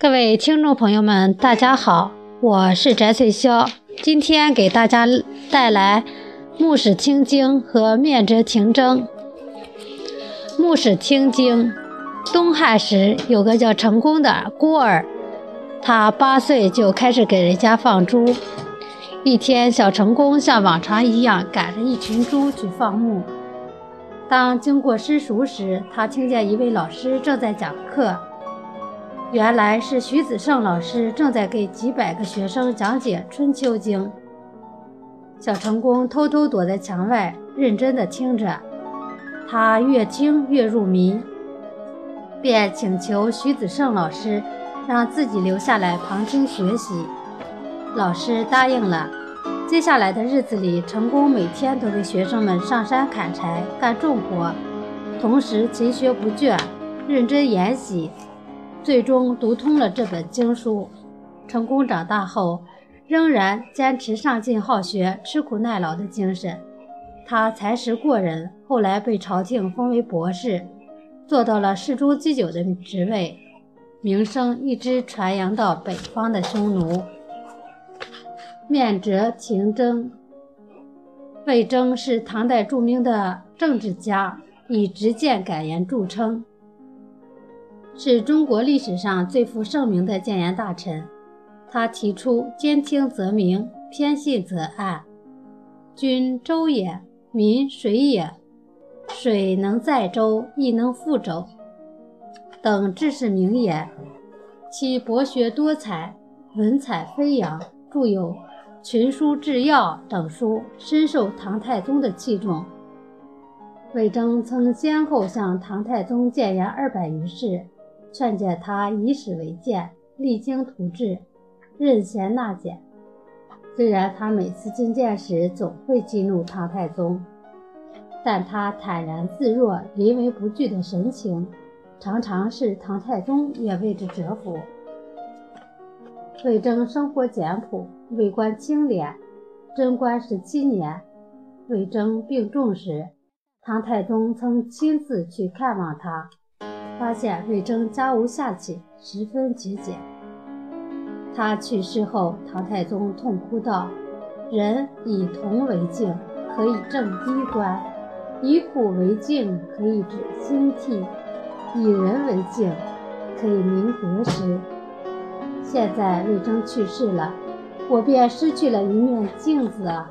各位听众朋友们，大家好，我是翟翠霄，今天给大家带来《牧史听经》和《面折停征》。《牧史听经》，东汉时有个叫成功的孤儿，他八岁就开始给人家放猪。一天，小成功像往常一样赶着一群猪去放牧。当经过私塾时，他听见一位老师正在讲课。原来是徐子胜老师正在给几百个学生讲解《春秋经》。小成功偷偷躲在墙外，认真地听着。他越听越入迷，便请求徐子胜老师让自己留下来旁听学习。老师答应了。接下来的日子里，成功每天都给学生们上山砍柴、干重活，同时勤学不倦，认真研习。最终读通了这本经书，成功长大后仍然坚持上进好学、吃苦耐劳的精神。他才识过人，后来被朝廷封为博士，做到了侍中祭酒的职位，名声一直传扬到北方的匈奴。面折停征，魏征是唐代著名的政治家，以直谏敢言著称。是中国历史上最负盛名的谏言大臣。他提出“兼听则明，偏信则暗”，“君周也，民水也，水能载舟，亦能覆舟”等治世名言。其博学多才，文采飞扬，著有《群书治要》等书，深受唐太宗的器重。魏征曾先后向唐太宗谏言二百余事。劝诫他以史为鉴，励精图治，任贤纳谏。虽然他每次进谏时总会激怒唐太宗，但他坦然自若、临危不惧的神情，常常使唐太宗也为之折服。魏征生活简朴，为官清廉。贞观十七年，魏征病重时，唐太宗曾亲自去看望他。发现魏征家无下戚，十分节俭。他去世后，唐太宗痛哭道：“人以铜为镜，可以正衣冠；以古为镜，可以指兴替；以人为镜，可以明得失。现在魏征去世了，我便失去了一面镜子啊！”